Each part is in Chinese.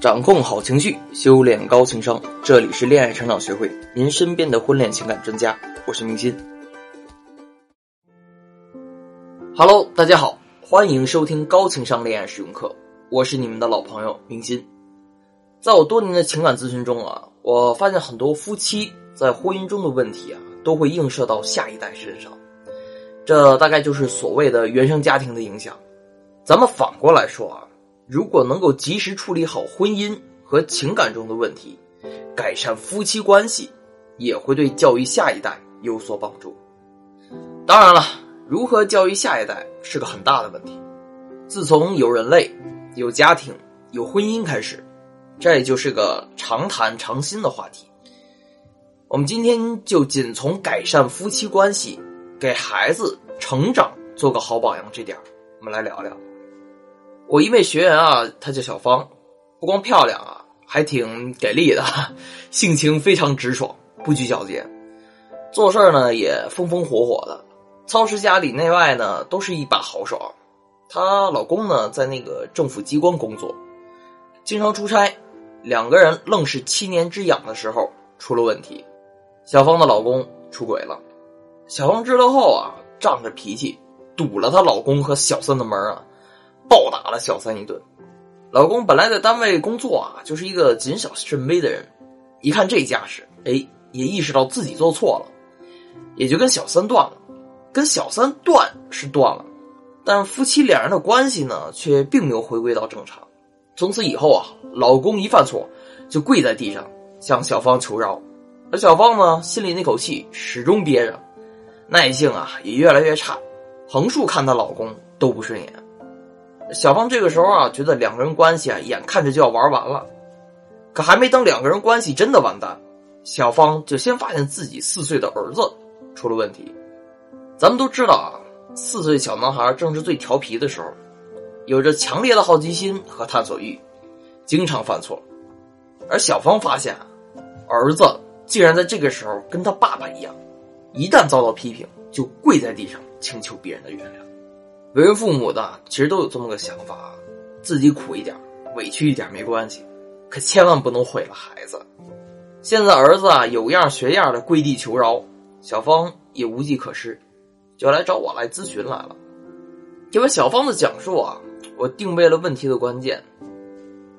掌控好情绪，修炼高情商。这里是恋爱成长学会，您身边的婚恋情感专家。我是明心。Hello，大家好，欢迎收听高情商恋爱实用课。我是你们的老朋友明心。在我多年的情感咨询中啊，我发现很多夫妻在婚姻中的问题啊，都会映射到下一代身上。这大概就是所谓的原生家庭的影响。咱们反过来说啊。如果能够及时处理好婚姻和情感中的问题，改善夫妻关系，也会对教育下一代有所帮助。当然了，如何教育下一代是个很大的问题。自从有人类、有家庭、有婚姻开始，这也就是个常谈常新的话题。我们今天就仅从改善夫妻关系、给孩子成长做个好榜样这点我们来聊聊。我一位学员啊，她叫小芳，不光漂亮啊，还挺给力的，性情非常直爽，不拘小节，做事呢也风风火火的，操持家里内外呢都是一把好手。她老公呢在那个政府机关工作，经常出差，两个人愣是七年之痒的时候出了问题，小芳的老公出轨了，小芳知道后啊，仗着脾气堵了她老公和小三的门啊。暴打了小三一顿，老公本来在单位工作啊，就是一个谨小慎微的人，一看这架势，哎，也意识到自己做错了，也就跟小三断了。跟小三断是断了，但夫妻两人的关系呢，却并没有回归到正常。从此以后啊，老公一犯错就跪在地上向小芳求饶，而小芳呢，心里那口气始终憋着，耐性啊也越来越差，横竖看她老公都不顺眼。小芳这个时候啊，觉得两个人关系啊，眼看着就要玩完了。可还没等两个人关系真的完蛋，小芳就先发现自己四岁的儿子出了问题。咱们都知道啊，四岁小男孩正是最调皮的时候，有着强烈的好奇心和探索欲，经常犯错。而小芳发现，儿子竟然在这个时候跟他爸爸一样，一旦遭到批评，就跪在地上请求别人的原谅。为人父母的其实都有这么个想法，自己苦一点、委屈一点没关系，可千万不能毁了孩子。现在儿子啊有样学样的跪地求饶，小芳也无计可施，就来找我来咨询来了。因为小芳的讲述啊，我定位了问题的关键。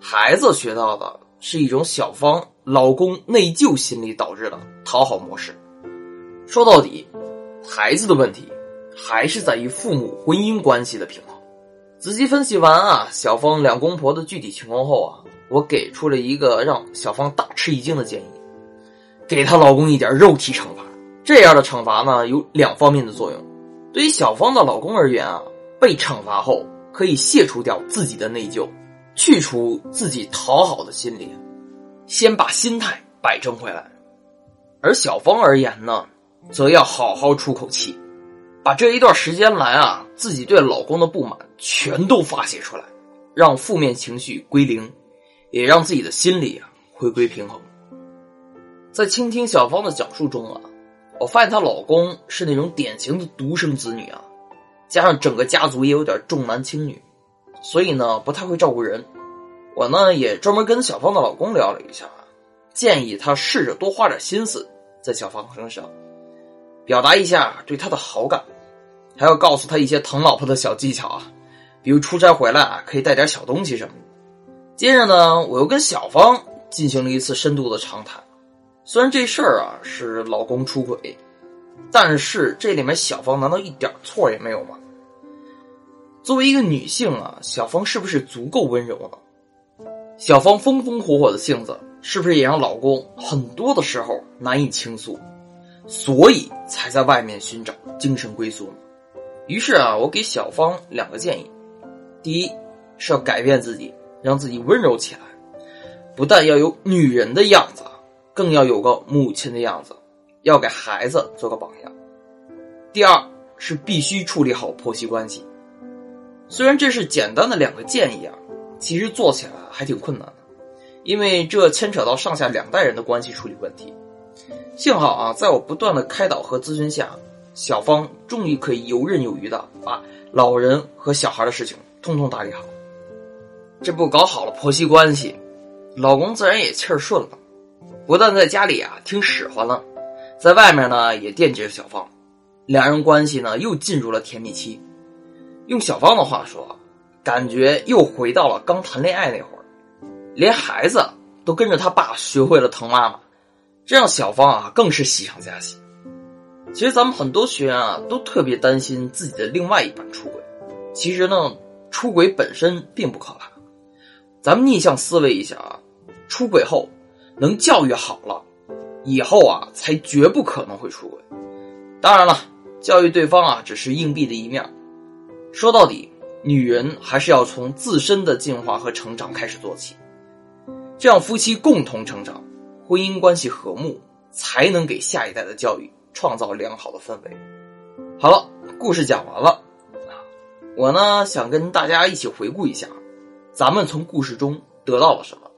孩子学到的是一种小芳老公内疚心理导致的讨好模式。说到底，孩子的问题。还是在于父母婚姻关系的平衡。仔细分析完啊，小芳两公婆的具体情况后啊，我给出了一个让小芳大吃一惊的建议：给她老公一点肉体惩罚。这样的惩罚呢，有两方面的作用。对于小芳的老公而言啊，被惩罚后可以卸除掉自己的内疚，去除自己讨好的心理，先把心态摆正回来。而小芳而言呢，则要好好出口气。把这一段时间来啊，自己对老公的不满全都发泄出来，让负面情绪归零，也让自己的心理啊回归平衡。在倾听小芳的讲述中啊，我发现她老公是那种典型的独生子女啊，加上整个家族也有点重男轻女，所以呢不太会照顾人。我呢也专门跟小芳的老公聊了一下，建议他试着多花点心思在小芳身上，表达一下对她的好感。还要告诉他一些疼老婆的小技巧啊，比如出差回来啊，可以带点小东西什么的。接着呢，我又跟小芳进行了一次深度的长谈。虽然这事儿啊是老公出轨，但是这里面小芳难道一点错也没有吗？作为一个女性啊，小芳是不是足够温柔了？小芳风风火火的性子，是不是也让老公很多的时候难以倾诉，所以才在外面寻找精神归宿呢？于是啊，我给小芳两个建议：第一是要改变自己，让自己温柔起来，不但要有女人的样子，更要有个母亲的样子，要给孩子做个榜样；第二是必须处理好婆媳关系。虽然这是简单的两个建议啊，其实做起来还挺困难的，因为这牵扯到上下两代人的关系处理问题。幸好啊，在我不断的开导和咨询下。小芳终于可以游刃有余的把老人和小孩的事情通通打理好，这不搞好了婆媳关系，老公自然也气儿顺了，不但在家里啊听使唤了，在外面呢也惦记着小芳，两人关系呢又进入了甜蜜期。用小芳的话说，感觉又回到了刚谈恋爱那会儿，连孩子都跟着他爸学会了疼妈妈，这让小芳啊更是喜上加喜。其实咱们很多学员啊都特别担心自己的另外一半出轨，其实呢，出轨本身并不可怕，咱们逆向思维一下啊。出轨后，能教育好了，以后啊才绝不可能会出轨。当然了，教育对方啊只是硬币的一面。说到底，女人还是要从自身的进化和成长开始做起，这样夫妻共同成长，婚姻关系和睦，才能给下一代的教育创造良好的氛围。好了，故事讲完了啊，我呢想跟大家一起回顾一下，咱们从故事中得到了什么。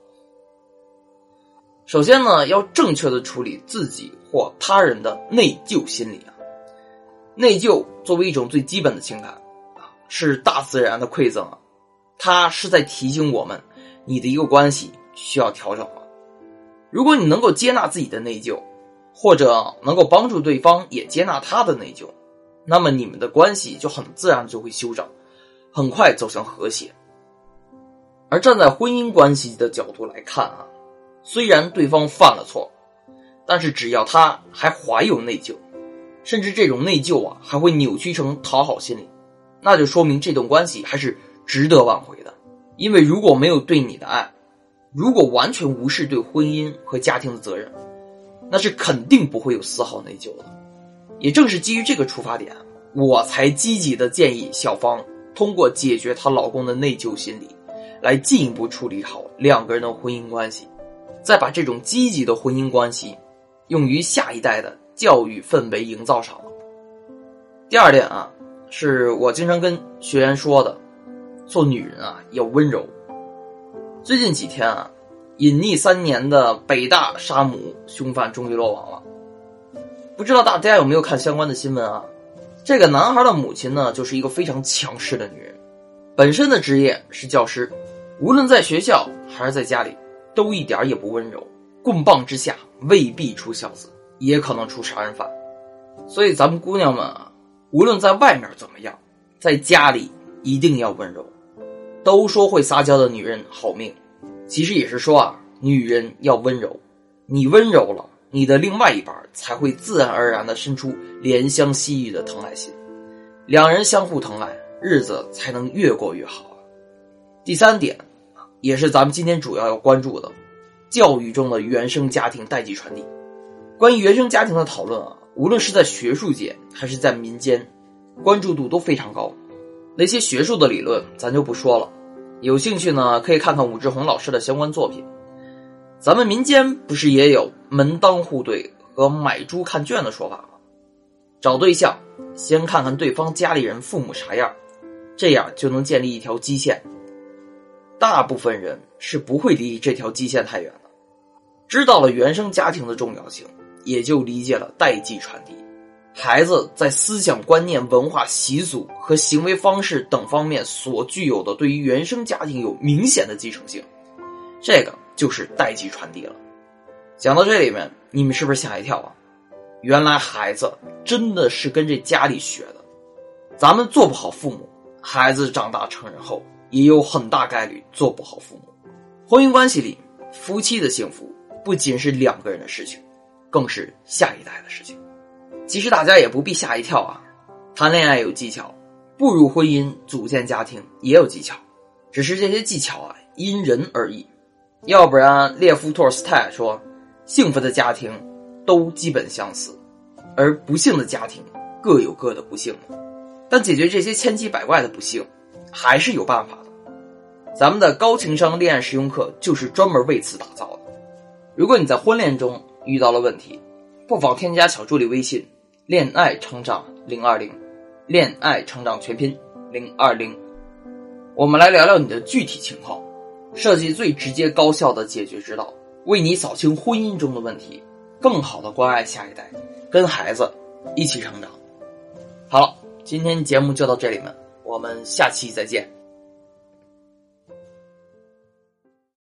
首先呢，要正确的处理自己或他人的内疚心理啊。内疚作为一种最基本的情感啊，是大自然的馈赠啊，它是在提醒我们，你的一个关系需要调整了。如果你能够接纳自己的内疚，或者能够帮助对方也接纳他的内疚，那么你们的关系就很自然就会修整，很快走向和谐。而站在婚姻关系的角度来看啊。虽然对方犯了错，但是只要他还怀有内疚，甚至这种内疚啊还会扭曲成讨好心理，那就说明这段关系还是值得挽回的。因为如果没有对你的爱，如果完全无视对婚姻和家庭的责任，那是肯定不会有丝毫内疚的。也正是基于这个出发点，我才积极的建议小芳通过解决她老公的内疚心理，来进一步处理好两个人的婚姻关系。再把这种积极的婚姻关系用于下一代的教育氛围营造上。第二点啊，是我经常跟学员说的，做女人啊要温柔。最近几天啊，隐匿三年的北大杀母凶犯终于落网了。不知道大家有没有看相关的新闻啊？这个男孩的母亲呢，就是一个非常强势的女人，本身的职业是教师，无论在学校还是在家里。都一点也不温柔，棍棒之下未必出孝子，也可能出杀人犯。所以咱们姑娘们啊，无论在外面怎么样，在家里一定要温柔。都说会撒娇的女人好命，其实也是说啊，女人要温柔。你温柔了，你的另外一半才会自然而然的生出怜香惜玉的疼爱心，两人相互疼爱，日子才能越过越好。第三点。也是咱们今天主要要关注的，教育中的原生家庭代际传递。关于原生家庭的讨论啊，无论是在学术界还是在民间，关注度都非常高。那些学术的理论咱就不说了，有兴趣呢可以看看武志红老师的相关作品。咱们民间不是也有门当户对和买猪看圈的说法吗？找对象先看看对方家里人父母啥样，这样就能建立一条基线。大部分人是不会离这条基线太远的。知道了原生家庭的重要性，也就理解了代际传递。孩子在思想观念、文化习俗和行为方式等方面所具有的对于原生家庭有明显的继承性，这个就是代际传递了。讲到这里面，你们是不是吓一跳啊？原来孩子真的是跟这家里学的。咱们做不好父母，孩子长大成人后。也有很大概率做不好父母。婚姻关系里，夫妻的幸福不仅是两个人的事情，更是下一代的事情。其实大家也不必吓一跳啊，谈恋爱有技巧，步入婚姻组建家庭也有技巧，只是这些技巧啊因人而异。要不然，列夫·托尔斯泰说：“幸福的家庭都基本相似，而不幸的家庭各有各的不幸。”但解决这些千奇百怪的不幸。还是有办法的，咱们的高情商恋爱实用课就是专门为此打造的。如果你在婚恋中遇到了问题，不妨添加小助理微信“恋爱成长零二零”，恋爱成长全拼零二零，我们来聊聊你的具体情况，设计最直接高效的解决之道，为你扫清婚姻中的问题，更好的关爱下一代，跟孩子一起成长。好了，今天节目就到这里了。我们下期再见。